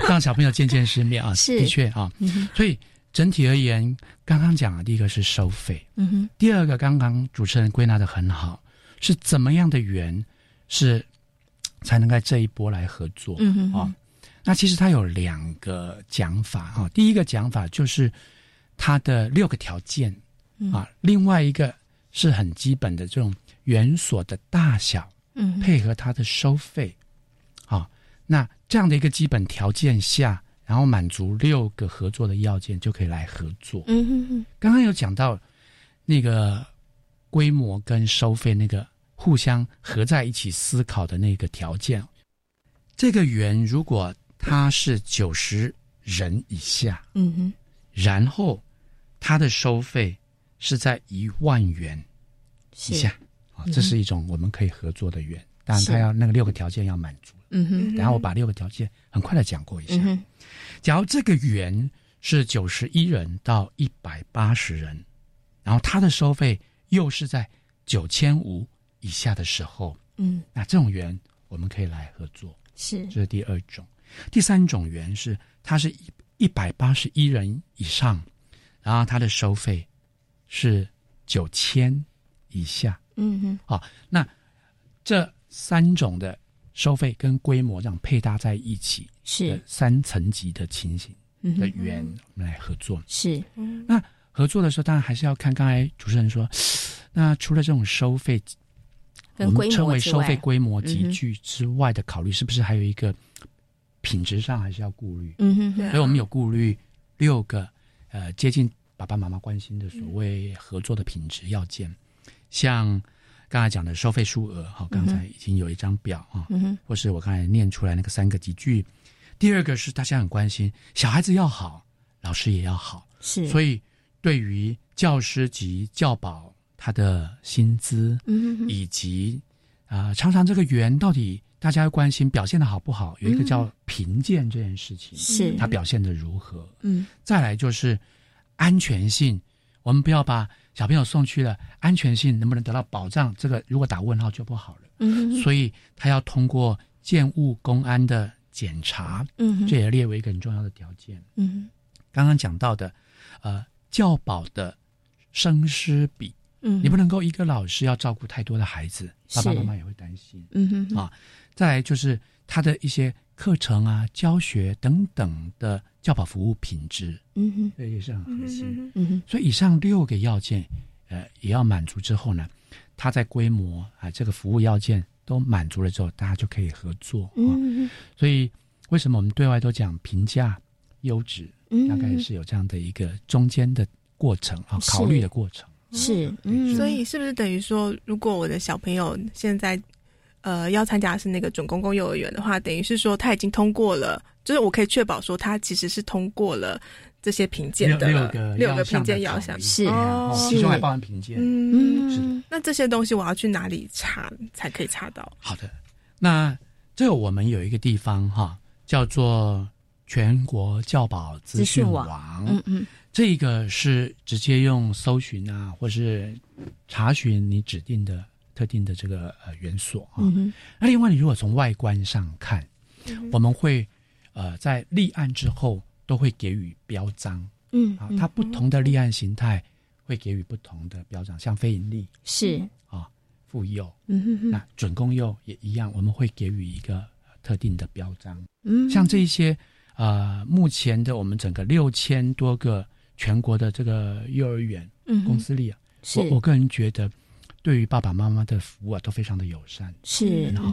让小朋友见见世面啊。是的确啊，所以整体而言，刚刚讲的第一个是收费，嗯哼，第二个刚刚主持人归纳的很好，是怎么样的缘是才能在这一波来合作，嗯嗯啊。那其实它有两个讲法啊，第一个讲法就是它的六个条件啊，另外一个。是很基本的这种园所的大小，嗯，配合它的收费，好，那这样的一个基本条件下，然后满足六个合作的要件，就可以来合作。嗯哼哼，刚刚有讲到那个规模跟收费那个互相合在一起思考的那个条件，这个圆如果它是九十人以下，嗯哼，然后它的收费。是在一万元以下啊，这是一种我们可以合作的圆，当然他要那个六个条件要满足。嗯哼，然后我把六个条件很快的讲过一下。嗯假如这个圆是九十一人到一百八十人，然后他的收费又是在九千五以下的时候，嗯，那这种园我们可以来合作。是，这是第二种。第三种园是它是一一百八十一人以上，然后它的收费。是九千以下，嗯哼，好，那这三种的收费跟规模这样配搭在一起，是三层级的情形的缘，我们来合作。是，那合作的时候，当然还是要看刚才主持人说，那除了这种收费，我们称为收费规模集聚之外的考虑，是不是还有一个品质上还是要顾虑？嗯哼，所以我们有顾虑六个，呃，接近。爸爸妈妈关心的所谓合作的品质要件，像刚才讲的收费数额，好，刚才已经有一张表啊，或是我刚才念出来那个三个集聚。第二个是大家很关心，小孩子要好，老师也要好，是，所以对于教师及教保他的薪资，嗯，以及啊，常常这个员到底大家要关心表现的好不好，有一个叫评鉴这件事情，是他表现的如何，嗯，再来就是。安全性，我们不要把小朋友送去了。安全性能不能得到保障？这个如果打问号就不好了。嗯，所以他要通过建物公安的检查。嗯，这也列为一个很重要的条件。嗯，刚刚讲到的，呃，教保的生师比，嗯，你不能够一个老师要照顾太多的孩子，爸爸妈妈也会担心。嗯哼，啊，再来就是他的一些课程啊、教学等等的。教保服务品质，嗯哼，这也是很核心，嗯哼，所以以上六个要件，呃，也要满足之后呢，他在规模啊，这个服务要件都满足了之后，大家就可以合作，嗯所以为什么我们对外都讲评价优质，大概是有这样的一个中间的过程啊，考虑的过程，是，嗯，所以是不是等于说，如果我的小朋友现在呃要参加是那个准公共幼儿园的话，等于是说他已经通过了。就是我可以确保说，他其实是通过了这些评鉴的六个六个评鉴要项，是其中还包含评鉴。嗯，是。那这些东西我要去哪里查才可以查到？好的，那这个我们有一个地方哈，叫做全国教保资讯网。嗯嗯，这个是直接用搜寻啊，或是查询你指定的特定的这个呃元素啊。那另外，你如果从外观上看，我们会。呃，在立案之后都会给予标章，嗯，啊，它不同的立案形态会给予不同的标章，像非盈利是。啊，妇幼，嗯哼，那准公幼也一样，我们会给予一个特定的标章。嗯，像这些呃，目前的我们整个六千多个全国的这个幼儿园公司里啊，我我个人觉得。对于爸爸妈妈的服务啊，都非常的友善，是很好。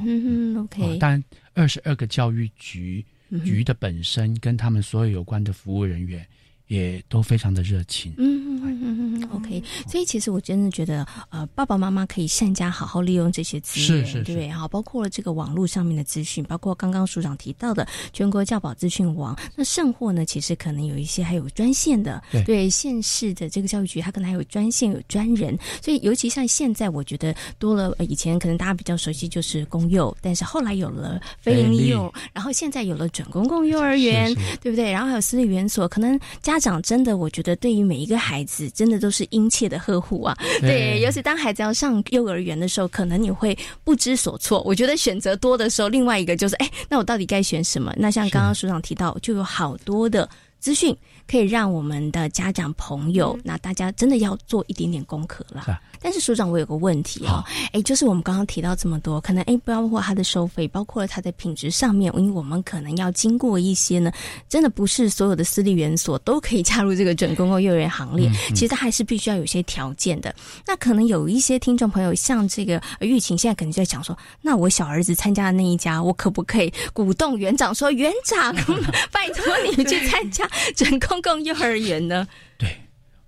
OK，当然，二十二个教育局局的本身跟他们所有有关的服务人员。也都非常的热情，嗯嗯嗯嗯 o k 所以其实我真的觉得，呃，爸爸妈妈可以善加好好利用这些资源，是是是，对，好，包括了这个网络上面的资讯，包括刚刚署长提到的全国教保资讯网，那甚或呢，其实可能有一些还有专线的，对，县市的这个教育局，它可能还有专线有专人，所以尤其像现在，我觉得多了，以前可能大家比较熟悉就是公幼，但是后来有了非营利幼，然后现在有了准公共幼儿园，对不对？然后还有私立园所，可能家。长真的，我觉得对于每一个孩子，真的都是殷切的呵护啊。对，尤其当孩子要上幼儿园的时候，可能你会不知所措。我觉得选择多的时候，另外一个就是，哎，那我到底该选什么？那像刚刚署长提到，就有好多的资讯可以让我们的家长朋友，那大家真的要做一点点功课了。但是署长，我有个问题哈，哎，就是我们刚刚提到这么多，可能哎，包括它的收费，包括了它的品质上面，因为我们可能要经过一些呢，真的不是所有的私立园所都可以加入这个准公共幼儿园行列，其实它还是必须要有些条件的。那可能有一些听众朋友，像这个玉琴，现在可能就在讲说，那我小儿子参加的那一家，我可不可以鼓动园长说，园长，<laughs> 拜托你去参加准公共幼儿园呢？对，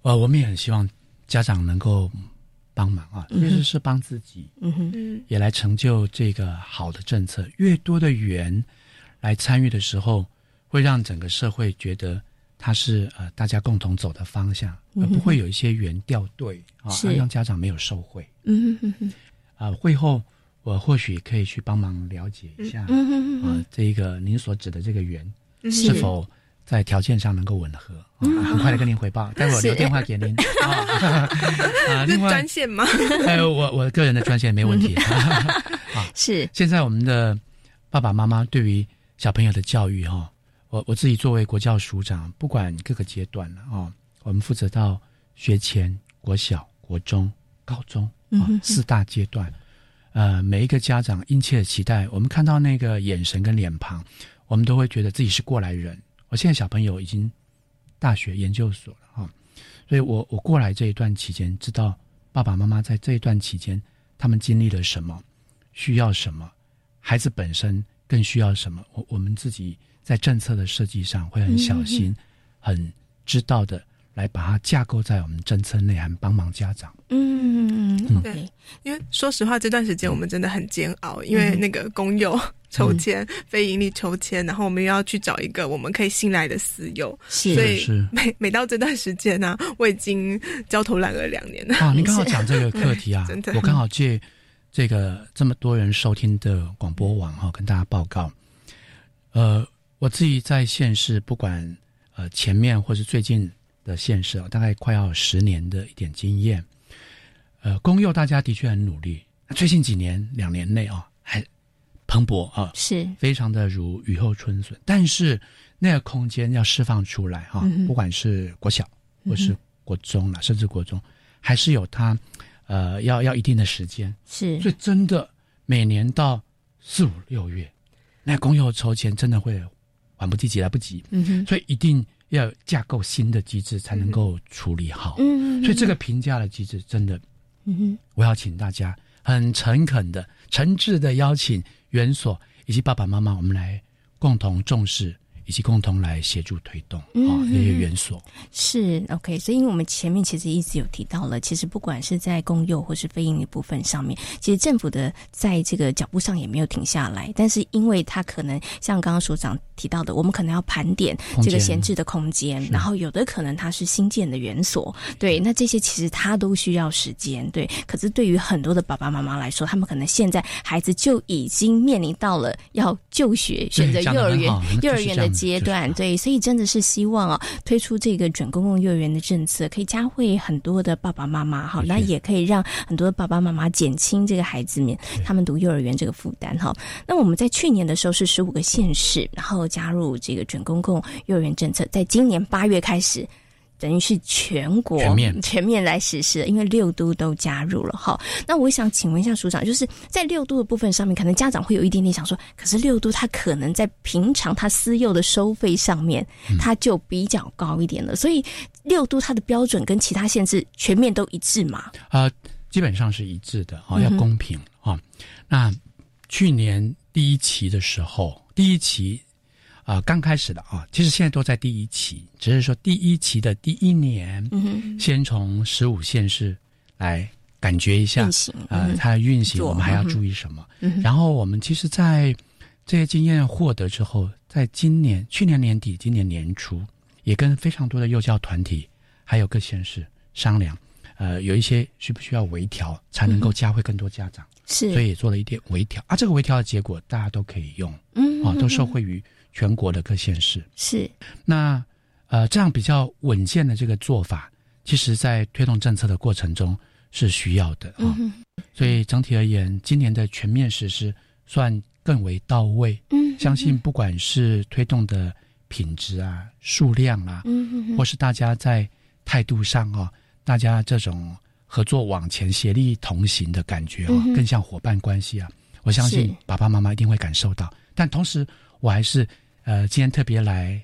呃，我们也很希望家长能够。帮忙啊，其实是帮自己，嗯哼，也来成就这个好的政策。越多的园来参与的时候，会让整个社会觉得它是呃大家共同走的方向，而不会有一些园掉队啊，让家长没有受惠。嗯哼哼，啊，会后我或许可以去帮忙了解一下，啊，这个您所指的这个园是否。在条件上能够吻合，很快的跟您回报。<laughs> 待会儿留电话给您 <laughs> 啊。<laughs> 另外专线吗？还有我我个人的专线没问题。啊，是。现在我们的爸爸妈妈对于小朋友的教育哈，我我自己作为国教署长，不管各个阶段了啊，我们负责到学前、国小、国中、高中啊四大阶段，呃，每一个家长殷切的期待，我们看到那个眼神跟脸庞，我们都会觉得自己是过来人。我现在小朋友已经大学研究所了哈，所以我我过来这一段期间，知道爸爸妈妈在这一段期间他们经历了什么，需要什么，孩子本身更需要什么。我我们自己在政策的设计上会很小心，很知道的来把它架构在我们政策内涵，帮忙家长。嗯嗯对，因为说实话，这段时间我们真的很煎熬，因为那个公友。<laughs> 抽签，非盈利抽签，然后我们又要去找一个我们可以信赖的私友，所以每每到这段时间呢，我已经焦头烂额两年了。啊，你刚好讲这个课题啊，<laughs> 我刚好借这个这么多人收听的广播网哈，跟大家报告。呃，我自己在县市，不管呃前面或是最近的县市啊，大概快要十年的一点经验。呃，公幼大家的确很努力，最近几年两年内啊，还。蓬勃啊，是非常的如雨后春笋，但是那个空间要释放出来哈，不管是国小或是国中了，甚至国中，还是有它，呃，要要一定的时间。是，所以真的每年到四五六月，那公幼筹钱真的会缓不济急，来不及。嗯哼，所以一定要架构新的机制才能够处理好。嗯，所以这个评价的机制真的，嗯哼，我要请大家很诚恳的、诚挚的邀请。园所以及爸爸妈妈，我们来共同重视。以及共同来协助推动啊那些元素是 OK，所以因为我们前面其实一直有提到了，其实不管是在公幼或是非营利部分上面，其实政府的在这个脚步上也没有停下来。但是因为它可能像刚刚所长提到的，我们可能要盘点这个闲置的空间，然后有的可能它是新建的园所，对，那这些其实它都需要时间，对。可是对于很多的爸爸妈妈来说，他们可能现在孩子就已经面临到了要就学，选择幼儿园，幼儿园的。阶段对，所以真的是希望啊，推出这个准公共幼儿园的政策，可以加会很多的爸爸妈妈哈，那也可以让很多的爸爸妈妈减轻这个孩子们他们读幼儿园这个负担哈。那我们在去年的时候是十五个县市，然后加入这个准公共幼儿园政策，在今年八月开始。等于是全国全面全面来实施，因为六都都加入了哈。那我想请问一下署长，就是在六都的部分上面，可能家长会有一点点想说，可是六都它可能在平常它私幼的收费上面，它就比较高一点了，所以六都它的标准跟其他县市全面都一致嘛？啊，基本上是一致的啊，要公平啊。那去年第一期的时候，第一期。啊，刚开始的啊，其实现在都在第一期，只是说第一期的第一年，先从十五县市来感觉一下，呃，它的运行我们还要注意什么？然后我们其实，在这些经验获得之后，在今年去年年底、今年年初，也跟非常多的幼教团体还有各县市商量，呃，有一些需不需要微调，才能够教会更多家长，是，所以也做了一点微调啊。这个微调的结果，大家都可以用，嗯，啊，都受惠于。全国的各县市是那呃这样比较稳健的这个做法，其实在推动政策的过程中是需要的啊。所以整体而言，今年的全面实施算更为到位。嗯，相信不管是推动的品质啊、数量啊，嗯，或是大家在态度上啊，大家这种合作往前、协力同行的感觉啊，更像伙伴关系啊。我相信爸爸妈妈一定会感受到。但同时，我还是。呃，今天特别来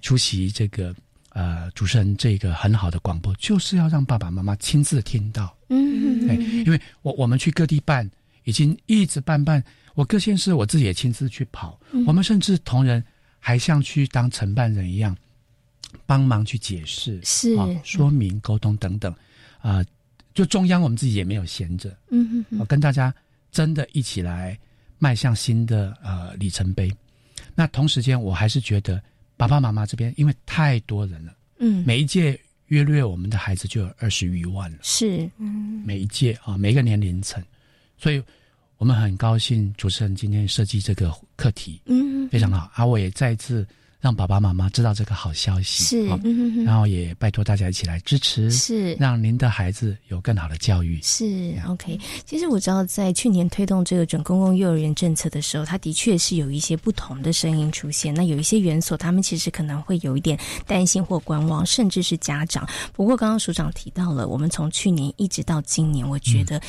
出席这个呃主持人这个很好的广播，就是要让爸爸妈妈亲自听到。嗯，对，因为我我们去各地办，已经一直办办，我各县市我自己也亲自去跑，我们甚至同仁还像去当承办人一样，帮忙去解释、是说明、沟通等等。啊，就中央我们自己也没有闲着。嗯嗯，我跟大家真的一起来迈向新的呃里程碑。那同时间，我还是觉得爸爸妈妈这边，因为太多人了，嗯，每一届约略我们的孩子就有二十余万了，是，嗯，每一届啊，每个年龄层，所以我们很高兴主持人今天设计这个课题，嗯，非常好，啊我也再次。让爸爸妈妈知道这个好消息是，然后也拜托大家一起来支持，是让您的孩子有更好的教育。是 OK。其实我知道，在去年推动这个准公共幼儿园政策的时候，它的确是有一些不同的声音出现。那有一些园所，他们其实可能会有一点担心或观望，甚至是家长。不过刚刚署长提到了，我们从去年一直到今年，我觉得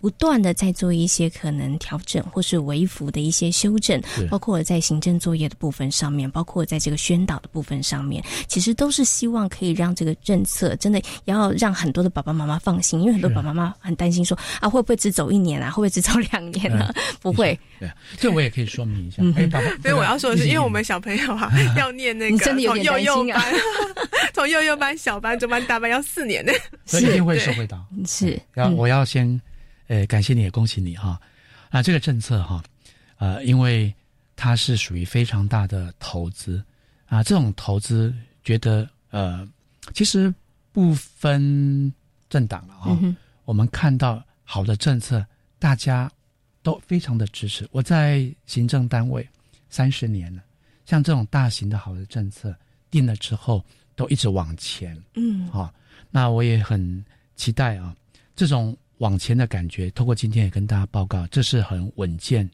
不断的在做一些可能调整或是微幅的一些修正，包括在行政作业的部分上面，包括在。这个宣导的部分上面，其实都是希望可以让这个政策真的要让很多的爸爸妈妈放心，因为很多爸爸妈妈很担心说啊，会不会只走一年啊，会不会只走两年呢？不会。对，这我也可以说明一下。哎，爸爸，<laughs> 所以我要说的是，因为我们小朋友啊，<laughs> 要念那个从幼幼班，<laughs> 从幼幼班、小班、中班、大班要四年呢，所以一定会收回到。是，然后我要先呃感谢你，也恭喜你哈。啊，这个政策哈，呃，因为它是属于非常大的投资。啊，这种投资觉得呃，其实不分政党了啊。我们看到好的政策，大家都非常的支持。我在行政单位三十年了，像这种大型的好的政策定了之后，都一直往前。嗯，好，那我也很期待啊，这种往前的感觉，透过今天也跟大家报告，这是很稳健。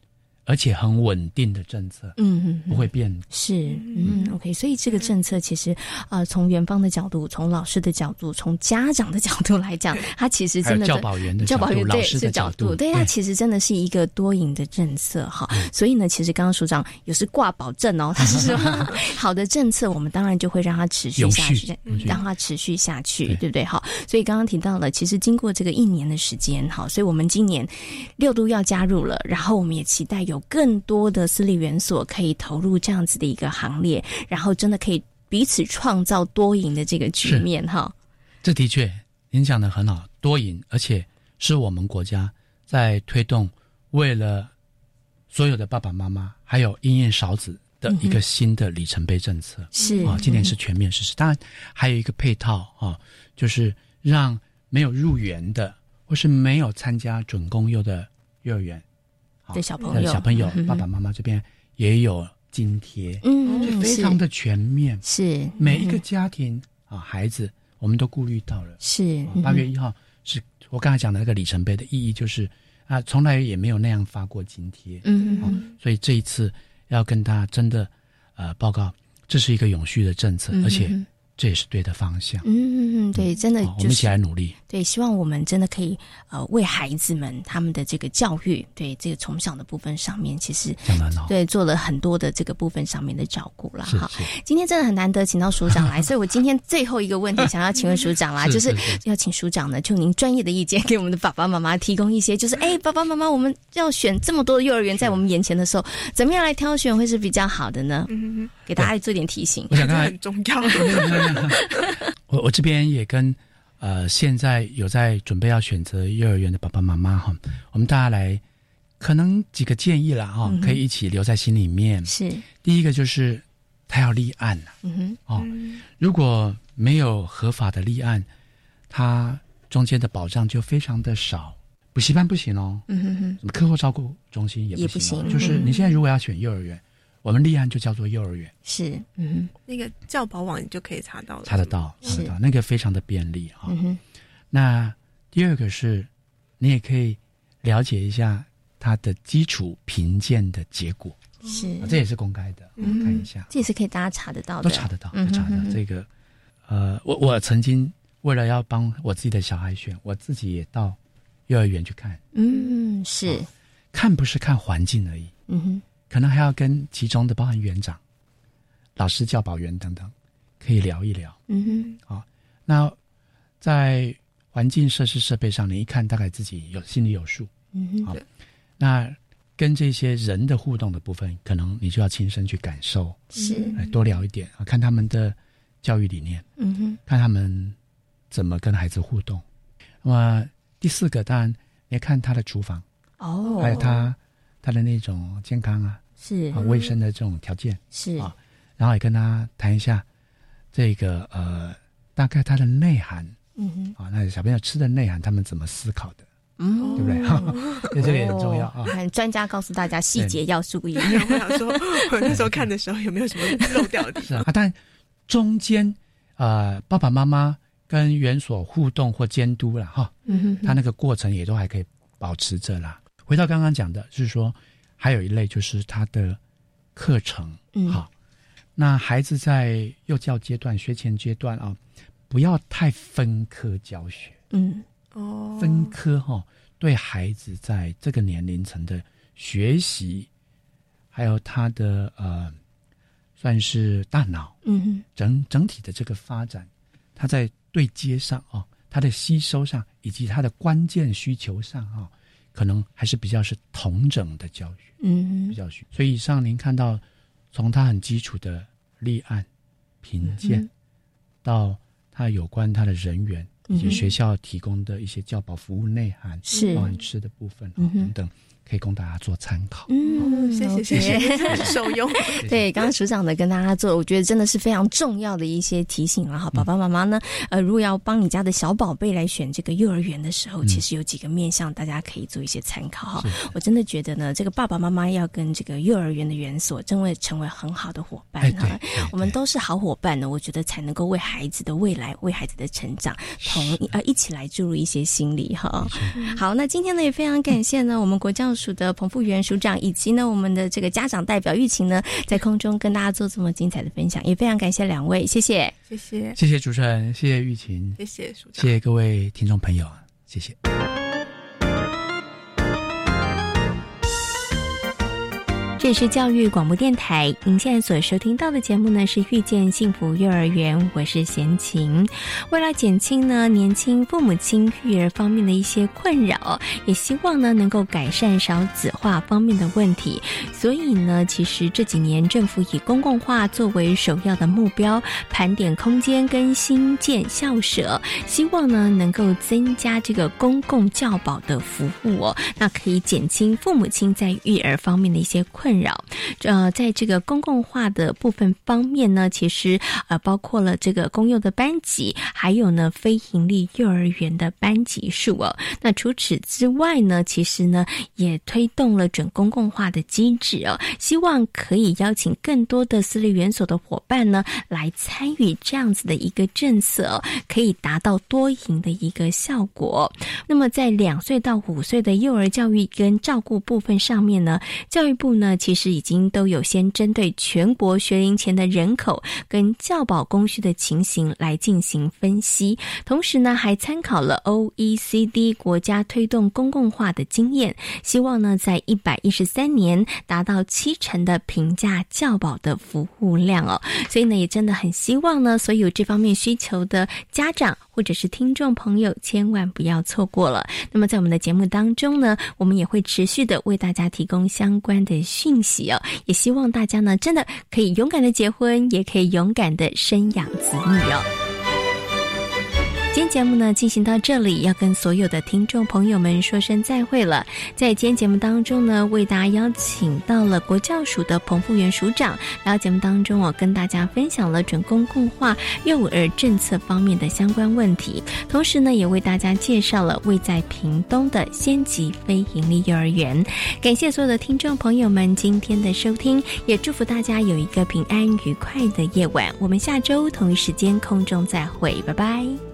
而且很稳定的政策，嗯嗯，不会变。是，嗯，OK。所以这个政策其实，呃，从园方的角度，从老师的角度，从家长的角度来讲，<laughs> 它其实真的教保员的教保员老师的角度，对它其实真的是一个多赢的政策哈。所以呢，其实刚刚署长也是挂保证哦，<laughs> 他是说好的政策，我们当然就会让它持续下去，让它持续下去，对不对？好，所以刚刚提到了，其实经过这个一年的时间，好，所以我们今年六都要加入了，然后我们也期待。有更多的私立园所可以投入这样子的一个行列，然后真的可以彼此创造多赢的这个局面哈。这的确，您讲的很好，多赢，而且是我们国家在推动，为了所有的爸爸妈妈还有婴幼少子的一个新的里程碑政策。是啊，今年是全面实施，当然还有一个配套啊，就是让没有入园的或是没有参加准公幼的幼儿园。的小朋友，小朋友，爸爸妈妈这边也有津贴，嗯，非常的全面，是。每一个家庭啊，孩子我们都顾虑到了。是八月一号是我刚才讲的那个里程碑的意义，就是啊，从来也没有那样发过津贴，嗯，所以这一次要跟大家真的呃报告，这是一个永续的政策，而且。这也是对的方向。嗯嗯嗯，对，真的，我们一起来努力。对，希望我们真的可以呃，为孩子们他们的这个教育，对这个从小的部分上面，其实对做了很多的这个部分上面的照顾了哈。今天真的很难得请到署长来，<laughs> 所以我今天最后一个问题想要请问 <laughs> 署长啦，就是要请署长呢，就您专业的意见，给我们的爸爸妈妈提供一些，就是 <laughs> 哎，爸爸妈妈，我们要选这么多的幼儿园在我们眼前的时候，怎么样来挑选会是比较好的呢？嗯给大家做点提醒。我想看很 <laughs> 重要。我我这边也跟呃现在有在准备要选择幼儿园的爸爸妈妈哈，我们大家来可能几个建议了哈，可以一起留在心里面。是第一个就是他要立案嗯哼哦，如果没有合法的立案，他中间的保障就非常的少。补习班不行哦，嗯哼哼，什么课后照顾中心也不行，就是你现在如果要选幼儿园。我们立案就叫做幼儿园，是，嗯，那个教保网你就可以查到了，查得到，查得到，那个非常的便利哈。那第二个是，你也可以了解一下它的基础评鉴的结果，是，这也是公开的，看一下，这也是可以大家查得到的，都查得到，都查得到。这个，呃，我我曾经为了要帮我自己的小孩选，我自己也到幼儿园去看，嗯，是，看不是看环境而已，嗯哼。可能还要跟其中的包含园长、老师、教保员等等，可以聊一聊。嗯哼，好，那在环境设施设备上，你一看大概自己有心里有数。嗯哼，好，那跟这些人的互动的部分，可能你就要亲身去感受，是多聊一点啊，看他们的教育理念。嗯哼，看他们怎么跟孩子互动。那么第四个，当然你要看他的厨房哦，还有他。他的那种健康啊，是啊，卫生的这种条件是啊，然后也跟他谈一下这个呃，大概它的内涵，嗯哼，啊，那小朋友吃的内涵，他们怎么思考的，嗯，对不对？哈，<laughs> 这个也很重要啊。专家告诉大家细节要注意。<laughs> 我想说，我那时候看的时候有没有什么漏掉的地方？啊，但中间呃，爸爸妈妈跟园所互动或监督了哈，嗯哼，他那个过程也都还可以保持着啦。回到刚刚讲的，就是说，还有一类就是他的课程，好，那孩子在幼教阶段、学前阶段啊，不要太分科教学，嗯，哦，分科哈，对孩子在这个年龄层的学习，还有他的呃，算是大脑，嗯，整整体的这个发展，他在对接上啊，他的吸收上，以及他的关键需求上啊。可能还是比较是同整的教育，嗯，比较学。所以以上您看到，从他很基础的立案、评鉴，到他有关他的人员以及学校提供的一些教保服务内涵，是包含吃的部分等等。可以供大家做参考。嗯，谢谢谢谢，受用。<laughs> 对，刚刚署长的跟大家做，我觉得真的是非常重要的一些提醒了哈。爸爸妈妈呢，呃，如果要帮你家的小宝贝来选这个幼儿园的时候，其实有几个面向，大家可以做一些参考哈。我真的觉得呢，这个爸爸妈妈要跟这个幼儿园的园所，真会成为很好的伙伴哈。我们都是好伙伴呢，我觉得才能够为孩子的未来、为孩子的成长，同呃一起来注入一些心理哈。好，那今天呢也非常感谢呢，我们国教。署的彭富元署长，以及呢我们的这个家长代表玉琴呢，在空中跟大家做这么精彩的分享，也非常感谢两位，谢谢，谢谢，谢谢主持人，谢谢玉琴，谢谢署长，谢谢各位听众朋友，谢谢。这里是教育广播电台，您现在所收听到的节目呢是《遇见幸福幼儿园》，我是贤琴。为了减轻呢年轻父母亲育儿方面的一些困扰，也希望呢能够改善少子化方面的问题，所以呢，其实这几年政府以公共化作为首要的目标，盘点空间跟新建校舍，希望呢能够增加这个公共教保的服务哦，那可以减轻父母亲在育儿方面的一些困。困扰，呃，在这个公共化的部分方面呢，其实呃包括了这个公幼的班级，还有呢非盈利幼儿园的班级数哦。那除此之外呢，其实呢也推动了准公共化的机制哦，希望可以邀请更多的私立园所的伙伴呢来参与这样子的一个政策，可以达到多赢的一个效果。那么在两岁到五岁的幼儿教育跟照顾部分上面呢，教育部呢。其实已经都有先针对全国学龄前的人口跟教保供需的情形来进行分析，同时呢，还参考了 OECD 国家推动公共化的经验，希望呢，在一百一十三年达到七成的平价教保的服务量哦。所以呢，也真的很希望呢，所有这方面需求的家长或者是听众朋友，千万不要错过了。那么，在我们的节目当中呢，我们也会持续的为大家提供相关的讯息哦。也希望大家呢，真的可以勇敢的结婚，也可以勇敢的生养子女哦。今天节目呢进行到这里，要跟所有的听众朋友们说声再会了。在今天节目当中呢，为大家邀请到了国教署的彭富元署长，然后节目当中我跟大家分享了准公共化幼儿政策方面的相关问题，同时呢，也为大家介绍了位在屏东的先级非营利幼儿园。感谢所有的听众朋友们今天的收听，也祝福大家有一个平安愉快的夜晚。我们下周同一时间空中再会，拜拜。